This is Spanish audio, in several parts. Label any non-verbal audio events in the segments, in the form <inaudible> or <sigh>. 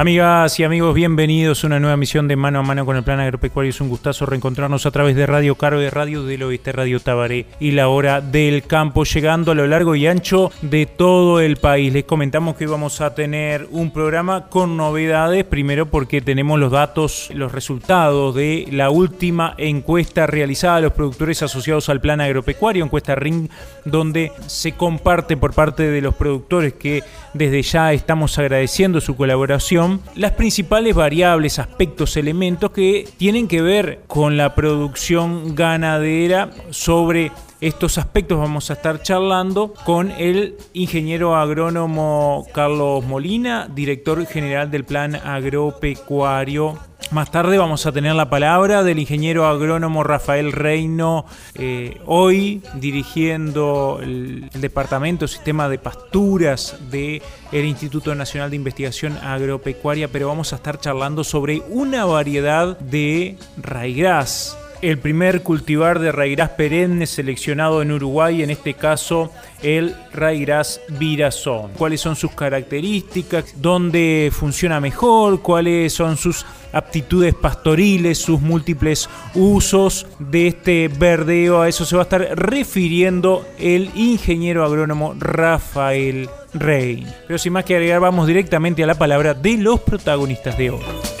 Amigas y amigos, bienvenidos a una nueva misión de Mano a Mano con el Plan Agropecuario. Es un gustazo reencontrarnos a través de Radio Caro, de Radio del Oeste, Radio Tabaré y la hora del campo, llegando a lo largo y ancho de todo el país. Les comentamos que vamos a tener un programa con novedades, primero porque tenemos los datos, los resultados de la última encuesta realizada a los productores asociados al Plan Agropecuario, encuesta RING, donde se comparte por parte de los productores que desde ya estamos agradeciendo su colaboración las principales variables, aspectos, elementos que tienen que ver con la producción ganadera sobre estos aspectos vamos a estar charlando con el ingeniero agrónomo Carlos Molina, director general del Plan Agropecuario. Más tarde vamos a tener la palabra del ingeniero agrónomo Rafael Reino, eh, hoy dirigiendo el, Departamento Sistema de Pasturas del Instituto Nacional de Investigación Agropecuaria, pero vamos a estar charlando sobre una variedad de raigras el primer cultivar de raigras perenne seleccionado en Uruguay, en este caso el raigras virazón. ¿Cuáles son sus características? ¿Dónde funciona mejor? ¿Cuáles son sus aptitudes pastoriles, sus múltiples usos de este verdeo? A eso se va a estar refiriendo el ingeniero agrónomo Rafael Rey. Pero sin más que agregar, vamos directamente a la palabra de los protagonistas de hoy.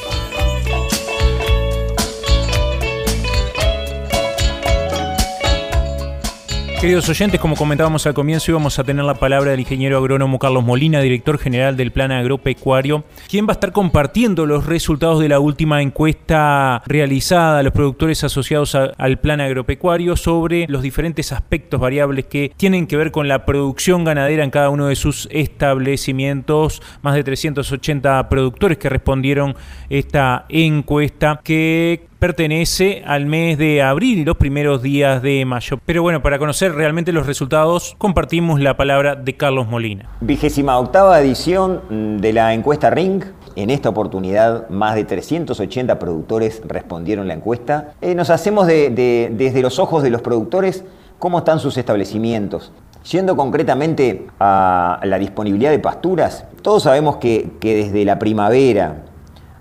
Queridos oyentes, como comentábamos al comienzo, íbamos a tener la palabra del ingeniero agrónomo Carlos Molina, director general del Plan Agropecuario, quien va a estar compartiendo los resultados de la última encuesta realizada a los productores asociados al Plan Agropecuario sobre los diferentes aspectos variables que tienen que ver con la producción ganadera en cada uno de sus establecimientos. Más de 380 productores que respondieron esta encuesta que pertenece al mes de abril y los primeros días de mayo. Pero bueno, para conocer realmente los resultados, compartimos la palabra de Carlos Molina. Vigésima octava edición de la encuesta Ring. En esta oportunidad, más de 380 productores respondieron la encuesta. Eh, nos hacemos desde los ojos de los productores cómo están sus establecimientos. Yendo concretamente a la disponibilidad de pasturas, todos sabemos que, que desde la primavera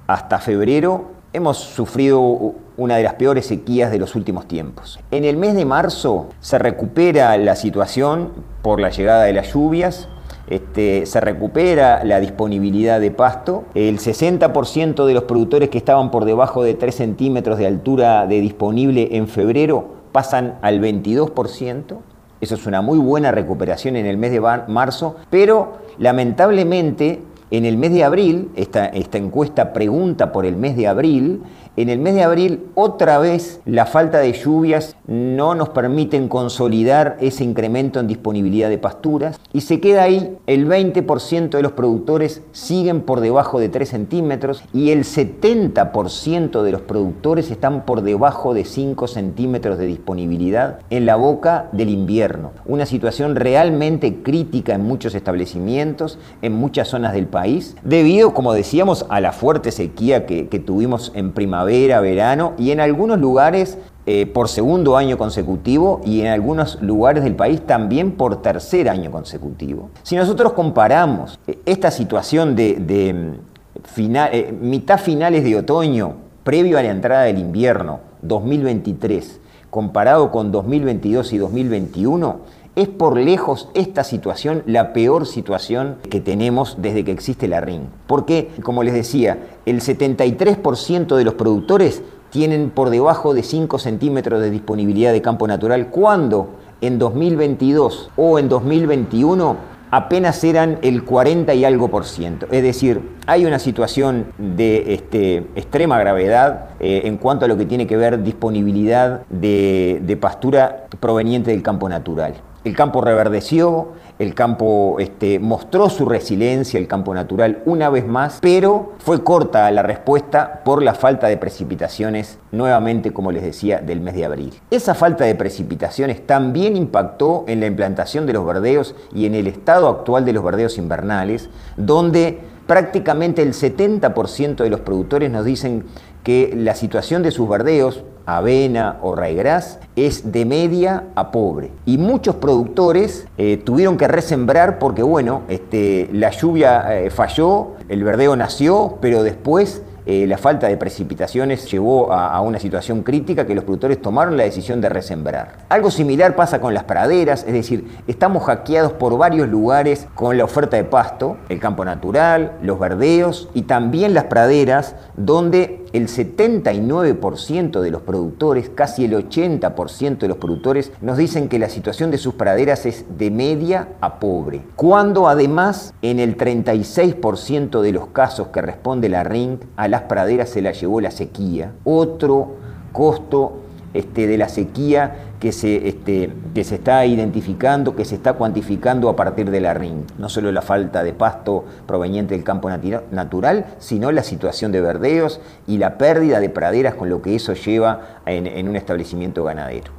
hasta febrero Hemos sufrido una de las peores sequías de los últimos tiempos. En el mes de marzo se recupera la situación por la llegada de las lluvias, este, se recupera la disponibilidad de pasto. El 60% de los productores que estaban por debajo de 3 centímetros de altura de disponible en febrero pasan al 22%. Eso es una muy buena recuperación en el mes de marzo, pero lamentablemente en el mes de abril, esta, esta, encuesta pregunta por el mes de abril, en el mes de abril, otra vez, la falta de lluvias no nos permiten consolidar ese incremento en disponibilidad de pasturas y se queda ahí el 20% de los productores siguen por debajo de 3 centímetros y el 70% de los productores están por debajo de 5 centímetros de disponibilidad en la boca del invierno. Una situación realmente crítica en muchos establecimientos, en muchas zonas del país, debido, como decíamos, a la fuerte sequía que, tuvimos en primavera verano y en algunos lugares eh, por segundo año consecutivo y en algunos lugares del país también por tercer año consecutivo. Si nosotros comparamos eh, esta situación de, mm, eh, mitad finales de otoño, previo a la entrada del invierno 2023, comparado con 2022 y 2021, es por lejos esta situación la peor situación que tenemos desde que existe la RIN. Porque, como les decía, el 73% de los productores tienen por debajo de 5 centímetros de disponibilidad de campo natural, cuando en 2022 o en 2021 apenas eran el 40 y algo por ciento. Es decir, hay una situación de este, extrema gravedad eh, en cuanto a lo que tiene que ver disponibilidad de, de pastura proveniente del campo natural. El campo reverdeció, el campo este, mostró su resiliencia, el campo natural, una vez más, pero fue corta la respuesta por la falta de precipitaciones, nuevamente, como les decía, del mes de abril. Esa falta de precipitaciones también impactó en la implantación de los verdeos y en el estado actual de los verdeos invernales, donde prácticamente el 70% de los productores nos dicen que la situación de sus verdeos, avena o raigras, es de media a pobre. Y muchos productores eh, tuvieron que resembrar porque, bueno, este, la lluvia eh, falló, el verdeo nació, pero después eh, la falta de precipitaciones llevó a, una situación crítica que los productores tomaron la decisión de resembrar. Algo similar pasa con las praderas, es decir, estamos hackeados por varios lugares con la oferta de pasto, el campo natural, los verdeos y también las praderas, donde el 79% de los productores, casi el 80% de los productores, nos dicen que la situación de sus praderas es de media a pobre, cuando además en el 36% de los casos que responde la RINC a las praderas se la llevó la sequía, otro costo este, de la sequía que se, este, que se está identificando, que se está cuantificando a partir de la RIN. No solo la falta de pasto proveniente del campo natural, sino la situación de verdeos y la pérdida de praderas con lo que eso lleva en, un establecimiento ganadero.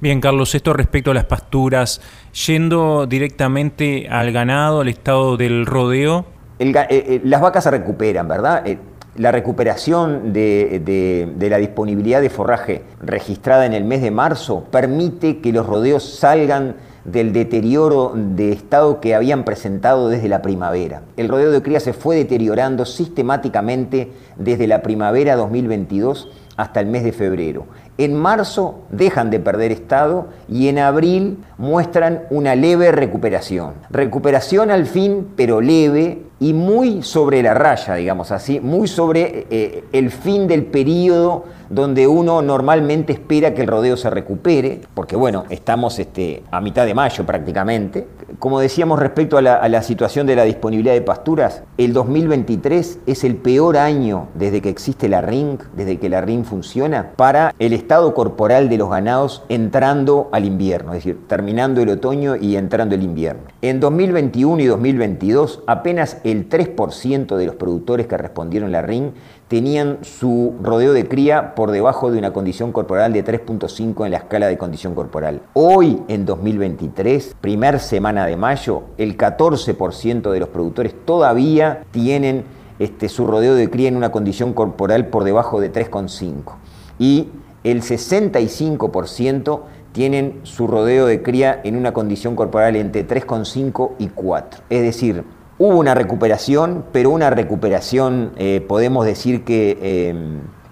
Bien, Carlos, esto respecto a las pasturas, yendo directamente al ganado, al estado del rodeo. Eh, eh, las vacas se recuperan, ¿verdad? Eh, la recuperación de, la disponibilidad de forraje registrada en el mes de marzo permite que los rodeos salgan del deterioro de estado que habían presentado desde la primavera. El rodeo de cría se fue deteriorando sistemáticamente desde la primavera 2022 hasta el mes de febrero. En marzo dejan de perder estado y en abril muestran una leve recuperación. Recuperación al fin, pero leve y muy sobre la raya, digamos así, muy sobre eh, el fin del periodo donde uno normalmente espera que el rodeo se recupere, porque bueno, estamos este, a mitad de mayo prácticamente. Como decíamos respecto a la, situación de la disponibilidad de pasturas, el 2023 es el peor año desde que existe la RING, desde que la RING funciona, para el estado corporal de los ganados entrando al invierno, es decir, terminando el otoño y entrando el invierno. En 2021 y 2022, apenas el 3% de los productores que respondieron la RING tenían su rodeo de cría por debajo de una condición corporal de 3.5 en la escala de condición corporal. Hoy, en 2023, primer semana de mayo, el 14% de los productores todavía tienen este, su rodeo de cría en una condición corporal por debajo de 3.5. Y el 65% tienen su rodeo de cría en una condición corporal entre 3,5 y 4. Es decir, Hubo una recuperación, pero una recuperación, eh, podemos decir que eh,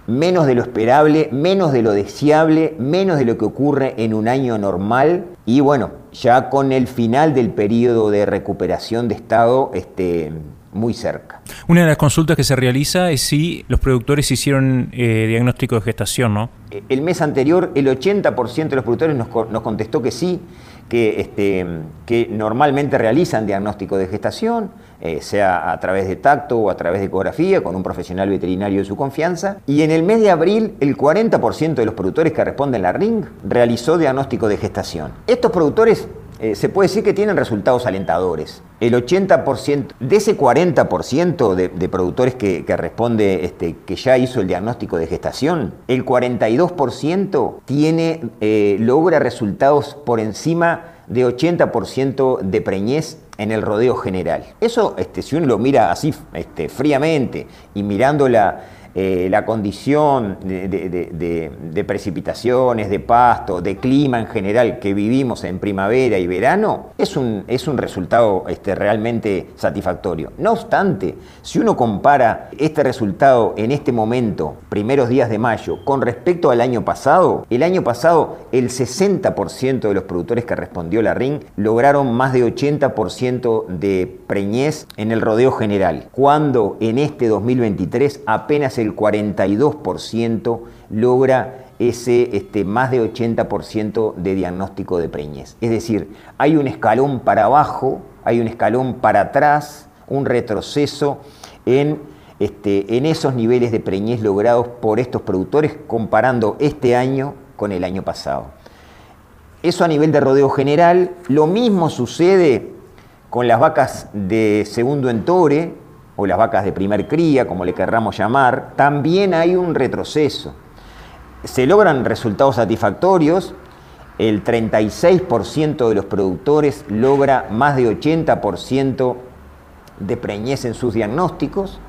menos de lo esperable, menos de lo deseable, menos de lo que ocurre en un año normal y bueno, ya con el final del periodo de recuperación de estado este, muy cerca. Una de las consultas que se realiza es si los productores hicieron eh, diagnóstico de gestación, ¿no? El mes anterior el 80% de los productores nos, nos contestó que sí que, este, que normalmente realizan diagnóstico de gestación, eh, sea a través de tacto o a través de ecografía, con un profesional veterinario de su confianza. Y en el mes de abril, el 40% de los productores que responden la RING realizó diagnóstico de gestación. Estos productores eh, se puede decir que tienen resultados alentadores. El 80%, de ese 40% de, productores que, responde este, que ya hizo el diagnóstico de gestación, el 42% tiene, eh, logra resultados por encima de 80% de preñez en el rodeo general. Eso, este, si uno lo mira así este, fríamente y mirando la, eh, la condición de, precipitaciones, de pasto, de clima en general que vivimos en primavera y verano, es un, es un resultado este, realmente satisfactorio. No obstante, si uno compara este resultado en este momento, primeros días de mayo, con respecto al año pasado, el año pasado el 60% de los productores que respondió la RIN lograron más de 80% de preñez en el rodeo general, cuando en este 2023 apenas el el 42% logra ese este, más de 80% de diagnóstico de preñez. Es decir, hay un escalón para abajo hay un escalón para atrás, un retroceso en, este, en esos niveles de preñez logrados por estos productores comparando este año con el año pasado. Eso a nivel de rodeo general, lo mismo sucede con las vacas de segundo entore o las vacas de primer cría, como le querramos llamar, también hay un retroceso. Se logran resultados satisfactorios, el 36% de los productores logra más de 80% de preñez en sus diagnósticos,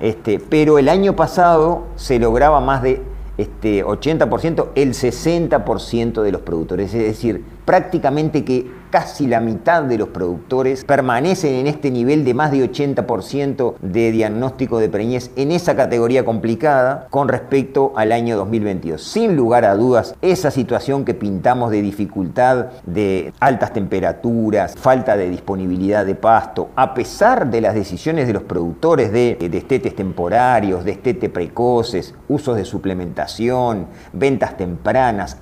este, pero el año pasado se lograba más de este, 80%, el 60% de los productores. Es decir, prácticamente que casi la mitad de los productores permanecen en este nivel de más de 80% de diagnóstico de preñez en esa categoría complicada con respecto al año 2022. Sin lugar a dudas, esa situación que pintamos de dificultad de altas temperaturas, falta de disponibilidad de pasto, a pesar de las decisiones de los productores de destetes temporarios, destete precoces, usos de suplementación, ventas tempranas,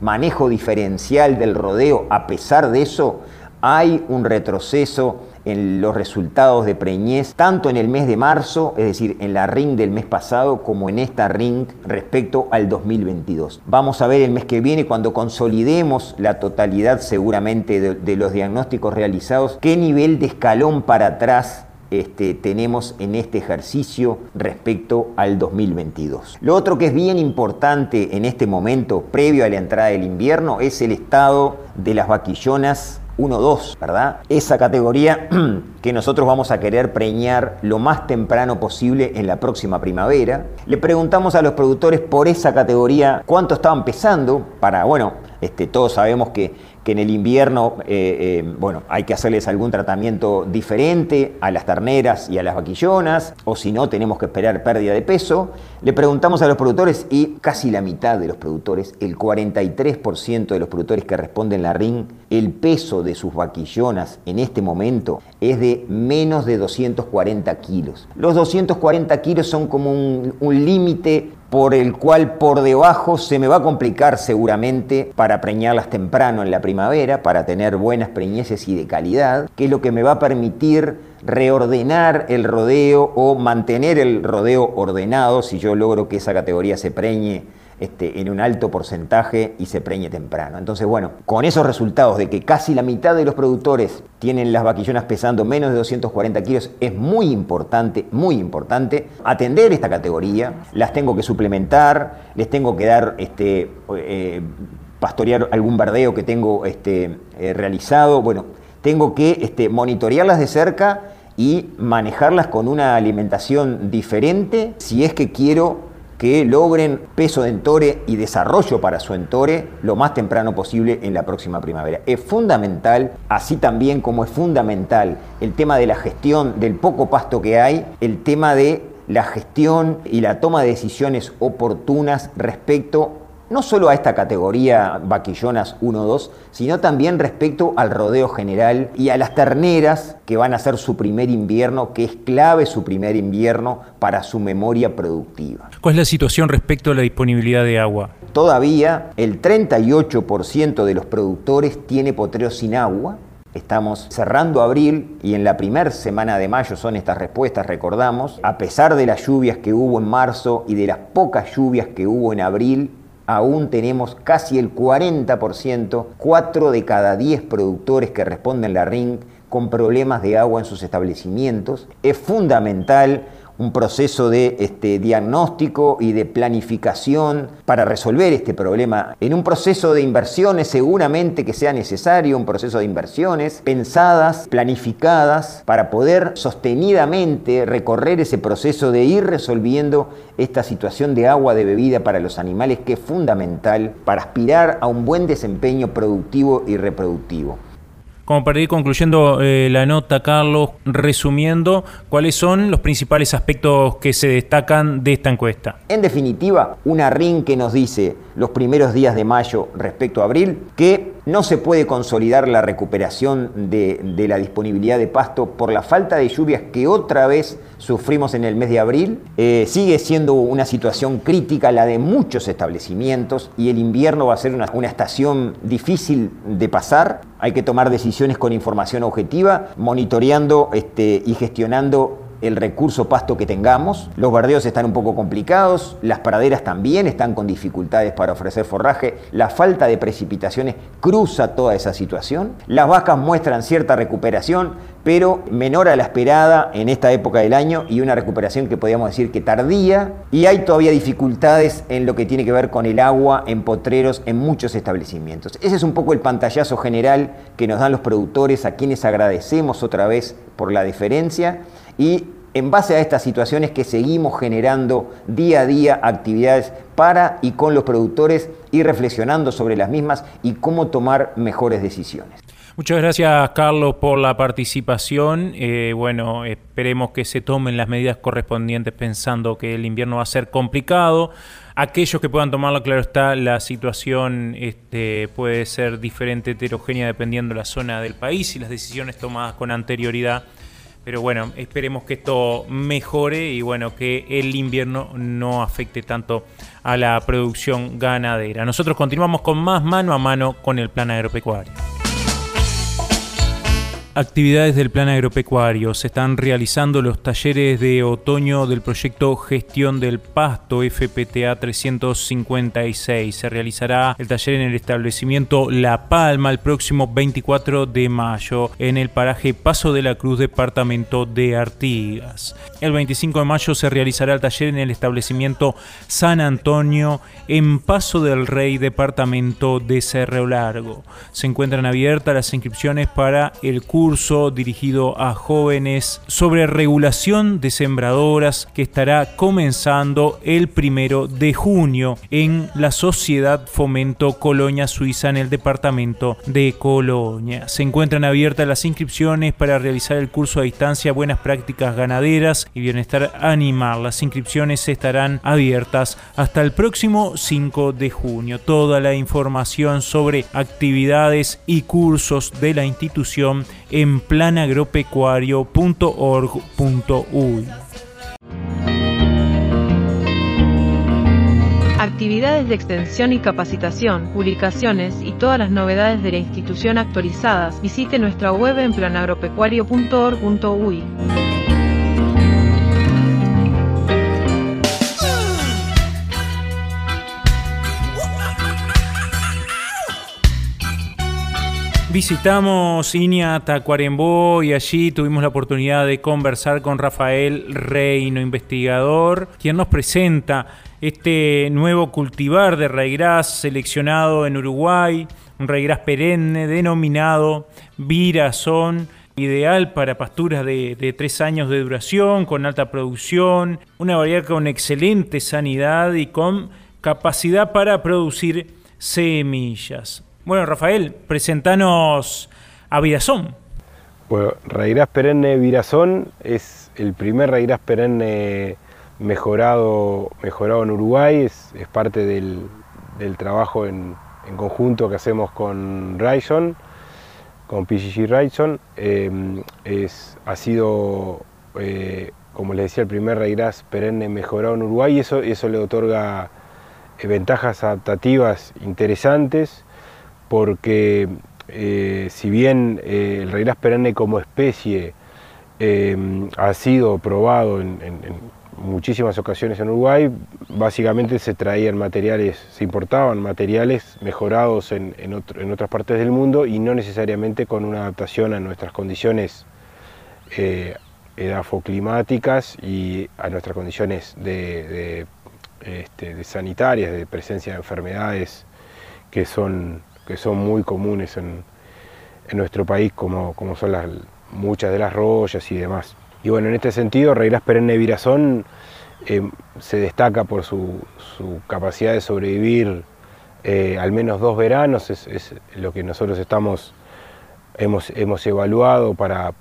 manejo diferencial del rodeo, a pesar de eso, hay un retroceso en los resultados de preñez, tanto en el mes de marzo, es decir, en la ring del mes pasado, como en esta ring respecto al 2022. Vamos a ver el mes que viene, cuando consolidemos la totalidad seguramente de, de los diagnósticos realizados, qué nivel de escalón para atrás este, tenemos en este ejercicio respecto al 2022. Lo otro que es bien importante en este momento, previo a la entrada del invierno, es el estado de las vaquillonas 1-2, ¿verdad? Esa categoría <clears throat> que nosotros vamos a querer preñar lo más temprano posible en la próxima primavera. Le preguntamos a los productores por esa categoría cuánto estaban pesando para, bueno, este, todos sabemos que que en el invierno, eh, eh, bueno, hay que hacerles algún tratamiento diferente a las terneras y a las vaquillonas, o si no, tenemos que esperar pérdida de peso. Le preguntamos a los productores y casi la mitad de los productores, el 43% de los productores que responden la RIN, el peso de sus vaquillonas en este momento es de menos de 240 kilos. Los 240 kilos son como un, un límite por el cual por debajo se me va a complicar seguramente para preñarlas temprano en la primavera, para tener buenas preñeces y de calidad, que es lo que me va a permitir reordenar el rodeo o mantener el rodeo ordenado si yo logro que esa categoría se preñe este, en un alto porcentaje y se preñe temprano. Entonces, bueno, con esos resultados de que casi la mitad de los productores tienen las vaquillonas pesando menos de 240 kilos, es muy importante, muy importante atender esta categoría. Las tengo que suplementar, les tengo que dar, este, eh, pastorear algún verdeo que tengo este, eh, realizado. Bueno, tengo que este, monitorearlas de cerca y manejarlas con una alimentación diferente si es que quiero que logren peso de entore y desarrollo para su entore lo más temprano posible en la próxima primavera. Es fundamental, así también como es fundamental el tema de la gestión del poco pasto que hay, el tema de la gestión y la toma de decisiones oportunas respecto no solo a esta categoría vaquillonas 1-2, sino también respecto al rodeo general y a las terneras que van a ser su primer invierno, que es clave su primer invierno para su memoria productiva. ¿Cuál es la situación respecto a la disponibilidad de agua? Todavía el 38% de los productores tiene potrero sin agua, Estamos cerrando abril y en la primera semana de mayo son estas respuestas, recordamos, a pesar de las lluvias que hubo en marzo y de las pocas lluvias que hubo en abril, aún tenemos casi el 40%, 4 de cada 10 productores que responden la RING con problemas de agua en sus establecimientos. Es fundamental un proceso de este, diagnóstico y de planificación para resolver este problema. En un proceso de inversiones seguramente que sea necesario, un proceso de inversiones pensadas, planificadas, para poder sostenidamente recorrer ese proceso de ir resolviendo esta situación de agua de bebida para los animales que es fundamental para aspirar a un buen desempeño productivo y reproductivo. Como para ir concluyendo eh, la nota, Carlos, resumiendo, ¿cuáles son los principales aspectos que se destacan de esta encuesta? En definitiva, una RIN que nos dice los primeros días de mayo respecto a abril que no se puede consolidar la recuperación de, la disponibilidad de pasto por la falta de lluvias que otra vez sufrimos en el mes de abril. Eh, sigue siendo una situación crítica la de muchos establecimientos y el invierno va a ser una, estación difícil de pasar. Hay que tomar decisiones con información objetiva, monitoreando este, y gestionando el recurso pasto que tengamos. Los bardeos están un poco complicados, las praderas también están con dificultades para ofrecer forraje, la falta de precipitaciones cruza toda esa situación. Las vacas muestran cierta recuperación, pero menor a la esperada en esta época del año y una recuperación que podríamos decir que tardía. Y hay todavía dificultades en lo que tiene que ver con el agua en potreros en muchos establecimientos. Ese es un poco el pantallazo general que nos dan los productores, a quienes agradecemos otra vez por la deferencia y en base a estas situaciones que seguimos generando día a día actividades para y con los productores y reflexionando sobre las mismas y cómo tomar mejores decisiones. Muchas gracias, Carlos, por la participación. Eh, bueno, esperemos que se tomen las medidas correspondientes pensando que el invierno va a ser complicado. Aquellos que puedan tomarlo, claro está, la situación este, puede ser diferente, heterogénea, dependiendo de la zona del país y las decisiones tomadas con anterioridad pero bueno, esperemos que esto mejore y bueno, que el invierno no afecte tanto a la producción ganadera. Nosotros continuamos con más mano a mano con el plan agropecuario. Actividades del plan agropecuario. Se están realizando los talleres de otoño del proyecto Gestión del Pasto FPTA 356. Se realizará el taller en el establecimiento La Palma el próximo 24 de mayo en el paraje Paso de la Cruz, departamento de Artigas. El 25 de mayo se realizará el taller en el establecimiento San Antonio en Paso del Rey, departamento de Cerro Largo. Se encuentran abiertas las inscripciones para el curso curso dirigido a jóvenes sobre regulación de sembradoras que estará comenzando el primero de junio en la Sociedad Fomento Colonia Suiza en el departamento de Colonia. Se encuentran abiertas las inscripciones para realizar el curso a distancia Buenas Prácticas Ganaderas y Bienestar Animal. Las inscripciones estarán abiertas hasta el próximo 5 de junio. Toda la información sobre actividades y cursos de la institución en planagropecuario.org.uy. Actividades de extensión y capacitación, publicaciones y todas las novedades de la institución actualizadas, visite nuestra web en planagropecuario.org.uy. Visitamos Iña Tacuarembó y allí tuvimos la oportunidad de conversar con Rafael Reino, investigador, quien nos presenta este nuevo cultivar de raigras seleccionado en Uruguay, un raigras perenne denominado Virazón, ideal para pasturas de, de, tres años de duración, con alta producción, una variedad con excelente sanidad y con capacidad para producir semillas. Bueno, Rafael, presentanos a Virazón. Bueno, Raigras perenne Virazón es el primer Raigras perenne mejorado, mejorado en Uruguay, es, parte del, trabajo en, conjunto que hacemos con Raison, con PGG Raison. Em, ha sido, eh, como les decía, el primer Raigras perenne mejorado en Uruguay y eso, eso le otorga eh, ventajas adaptativas interesantes porque eh, si bien eh, el Reirás perenne como especie eh, ha sido probado en, muchísimas ocasiones en Uruguay, básicamente se traían materiales, se importaban materiales mejorados en, otras partes del mundo y no necesariamente con una adaptación a nuestras condiciones edafoclimáticas y a nuestras condiciones de, este, de sanitarias, de presencia de enfermedades que son que son muy comunes en, nuestro país, como, como son las, muchas de las rollas y demás. Y bueno, en este sentido, Reirás perenne virazón eh, se destaca por su, capacidad de sobrevivir eh, al menos dos veranos, es, lo que nosotros estamos, hemos, hemos evaluado para,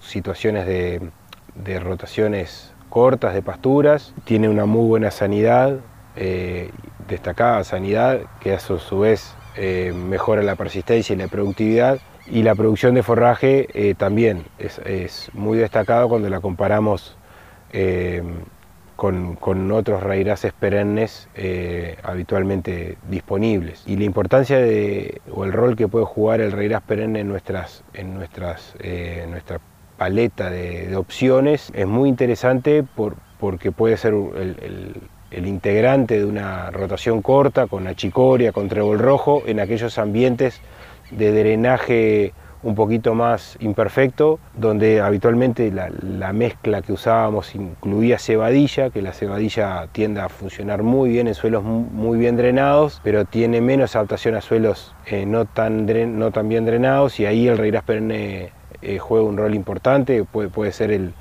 situaciones de, de, rotaciones cortas de pasturas, tiene una muy buena sanidad, eh, destacada sanidad, que a su vez eh, mejora la persistencia y la productividad. Y la producción de forraje eh, también es, muy destacado cuando la comparamos eh, con, otros raíces perennes habitualmente disponibles. Y la importancia de, o el rol que puede jugar el raíz perenne en, nuestras, en, nuestras, nuestra paleta de, opciones es muy interesante por, porque puede ser el integrante de una rotación corta con achicoria, con trébol rojo, en aquellos ambientes de drenaje un poquito más imperfecto, donde habitualmente la, mezcla que usábamos incluía cebadilla, que la cebadilla tiende a funcionar muy bien en suelos muy bien drenados, pero tiene menos adaptación a suelos eh, no, tan no tan bien drenados y ahí el Reirás perenne eh, juega un rol importante, puede, puede ser el,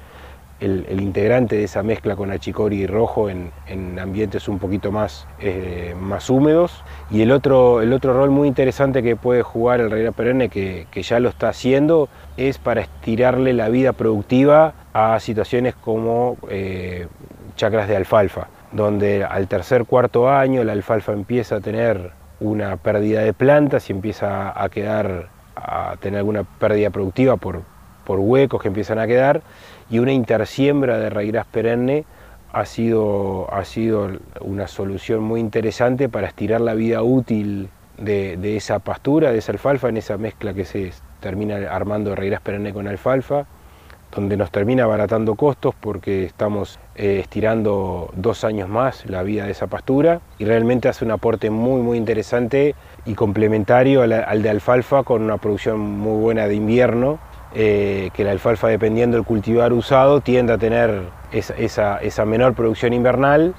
el, integrante de esa mezcla con achicori y rojo en, ambientes un poquito más, eh, más húmedos. Y el otro, el otro rol muy interesante que puede jugar el Reina Perenne, que, ya lo está haciendo, es para estirarle la vida productiva a situaciones como eh, chacras de alfalfa, donde al tercer, cuarto año la alfalfa empieza a tener una pérdida de plantas y empieza a quedar a tener alguna pérdida productiva por, por huecos que empiezan a quedar y una intersiembra de raíz perenne ha sido, ha sido una solución muy interesante para estirar la vida útil de, esa pastura, de esa alfalfa, en esa mezcla que se termina armando de raíz perenne con alfalfa, donde nos termina abaratando costos porque estamos eh, estirando dos años más la vida de esa pastura y realmente hace un aporte muy muy interesante y complementario al de alfalfa con una producción muy buena de invierno eh, que la alfalfa, dependiendo del cultivar usado, tiende a tener esa, menor producción invernal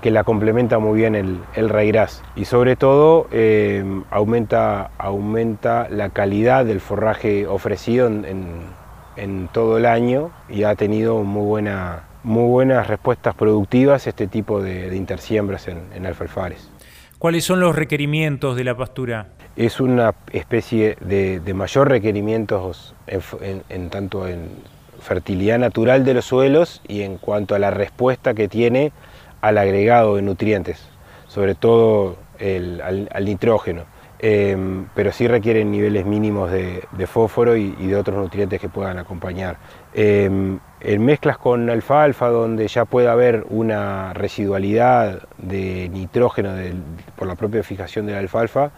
que la complementa muy bien el, el Y sobre todo eh, aumenta, aumenta la calidad del forraje ofrecido en, todo el año y ha tenido muy, buena, muy buenas respuestas productivas este tipo de, intersiembras en alfalfares. ¿Cuáles son los requerimientos de la pastura? Es una especie de, mayor requerimientos en, tanto en fertilidad natural de los suelos y en cuanto a la respuesta que tiene al agregado de nutrientes, sobre todo al, nitrógeno. Em, pero sí requieren niveles mínimos de, fósforo y, de otros nutrientes que puedan acompañar. Em, en mezclas con alfalfa, donde ya puede haber una residualidad de nitrógeno por la propia fijación de la alfalfa,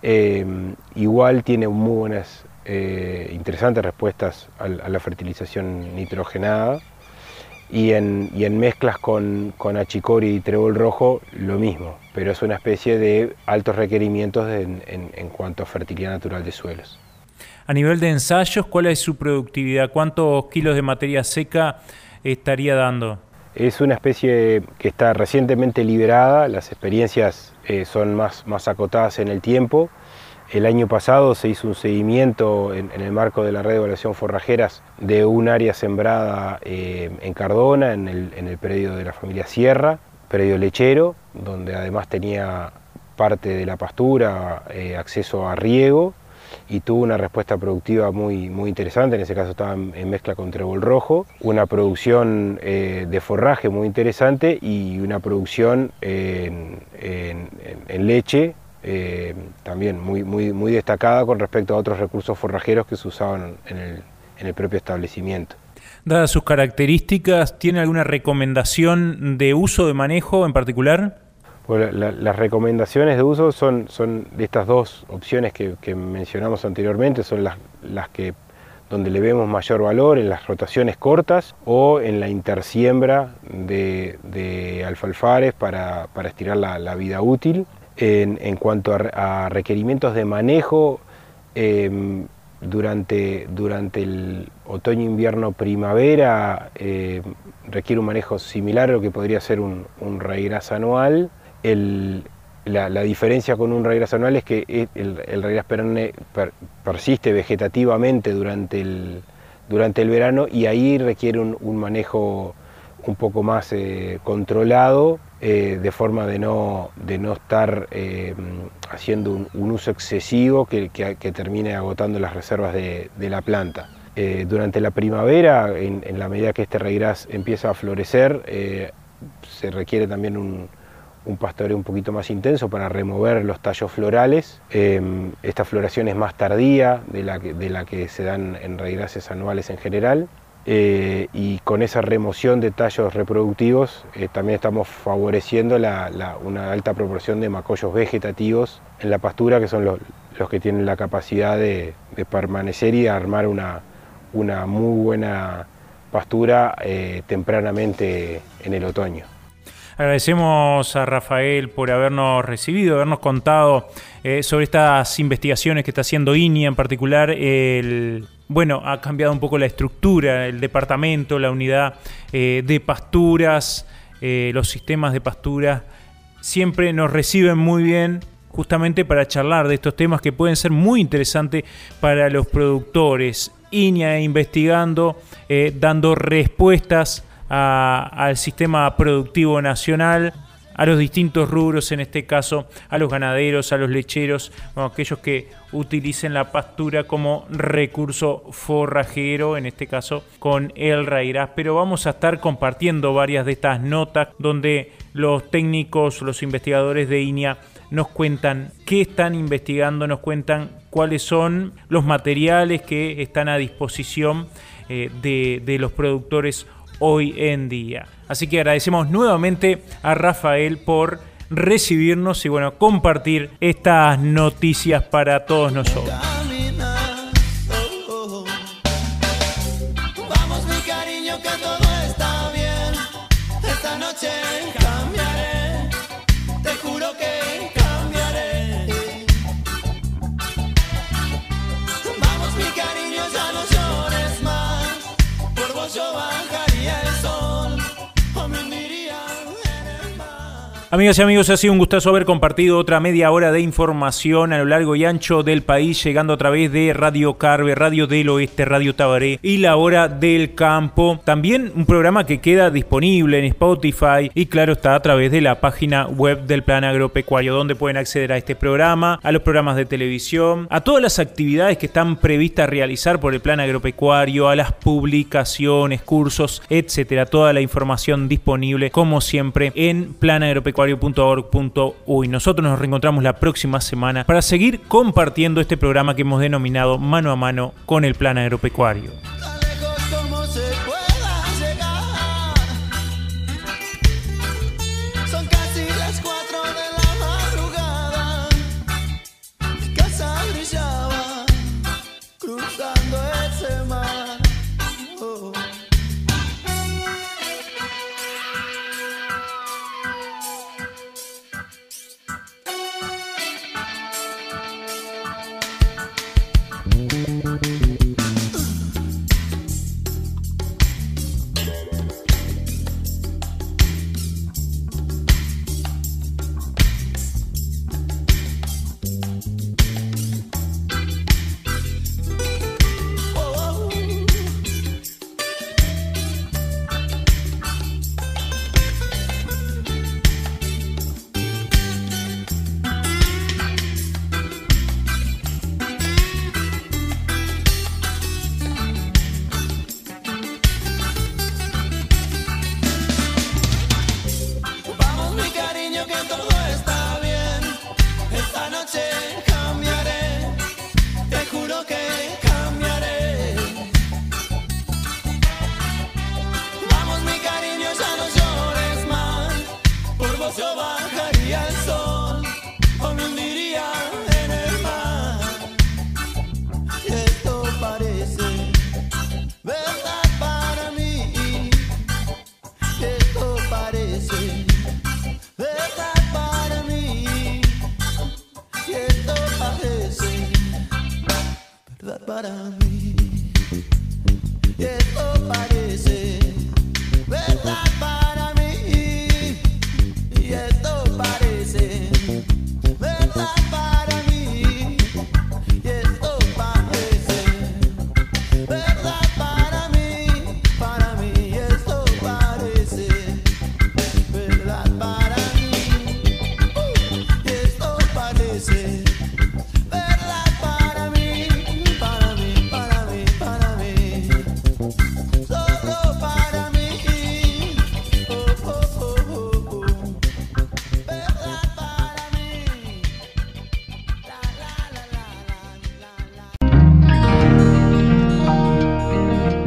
eh, igual tiene muy buenas, eh, interesantes respuestas a, la fertilización nitrogenada. Y en, mezclas con, con, achicori y trébol rojo, lo mismo, pero es una especie de altos requerimientos en cuanto a fertilidad natural de suelos. A nivel de ensayos, ¿cuál es su productividad? ¿Cuántos kilos de materia seca estaría dando? Es una especie que está recientemente liberada, las experiencias eh, son más, más acotadas en el tiempo. El año pasado se hizo un seguimiento en, el marco de la red de evaluación forrajeras de un área sembrada eh, en Cardona, en el, predio de la familia Sierra, predio lechero, donde además tenía parte de la pastura, eh, acceso a riego y tuvo una respuesta productiva muy, muy interesante, en ese caso estaba en, mezcla con trébol rojo, una producción eh, de forraje muy interesante y una producción en, leche eh, también muy, muy, muy destacada con respecto a otros recursos forrajeros que se usaban en el, en el propio establecimiento. Dadas sus características, ¿tiene alguna recomendación de uso de manejo en particular? Las recomendaciones de uso son, son estas dos opciones que, mencionamos anteriormente, son las, las, que donde le vemos mayor valor en las rotaciones cortas o en la intersiembra de, alfalfares para, estirar la, vida útil. En, cuanto a, requerimientos de manejo, em, durante, durante el otoño, invierno, primavera em, requiere un manejo similar a lo que podría ser un, un anual la, diferencia con un regras anual es que el, el perenne persiste vegetativamente durante el, durante el verano y ahí requiere un, manejo un poco más eh, controlado eh, de forma de no, de no estar eh, haciendo un, uso excesivo que, termine agotando las reservas de, la planta. durante la primavera, en, la medida que este regras empieza a florecer, se requiere también un, un pastoreo un poquito más intenso para remover los tallos florales. Em, esta floración es más tardía de la que, de la que se dan en raigrases anuales en general. Eh, y con esa remoción de tallos reproductivos eh, también estamos favoreciendo una alta proporción de macollos vegetativos en la pastura, que son los, que tienen la capacidad de, permanecer y armar una, una muy buena pastura eh, tempranamente en el otoño. Agradecemos a Rafael por habernos recibido, habernos contado eh, sobre estas investigaciones que está haciendo INIA en particular. Bueno, ha cambiado un poco la estructura, el departamento, la unidad eh, de pasturas, eh, los sistemas de pastura. Siempre nos reciben muy bien justamente para charlar de estos temas que pueden ser muy interesantes para los productores. INIA investigando, dando respuestas al sistema productivo nacional, a los distintos rubros, en este caso a los ganaderos, a los lecheros, aquellos que utilicen la pastura como recurso forrajero, en este caso con el rairás. Pero vamos a estar compartiendo varias de estas notas donde los técnicos, los investigadores de INIA nos cuentan qué están investigando, nos cuentan cuáles son los materiales que están a disposición eh, de los productores hoy en día. Así que agradecemos nuevamente a Rafael por recibirnos y bueno, compartir estas noticias para todos nosotros. Amigas y amigos, ha sido un gustazo haber compartido otra media hora de información a lo largo y ancho del país, llegando a través de Radio Carve, Radio del Oeste, Radio Tabaré y La Hora del Campo. También un programa que queda disponible en Spotify y claro está a través de la página web del Plan Agropecuario, donde pueden acceder a este programa, a los programas de televisión, a todas las actividades que están previstas realizar por el Plan Agropecuario, a las publicaciones, cursos, etcétera. Toda la información disponible, como siempre, en Plan Agropecuario agropecuario.org.uy. Nosotros nos reencontramos la próxima semana para seguir compartiendo este programa que hemos denominado Mano a Mano con el Plan Agropecuario.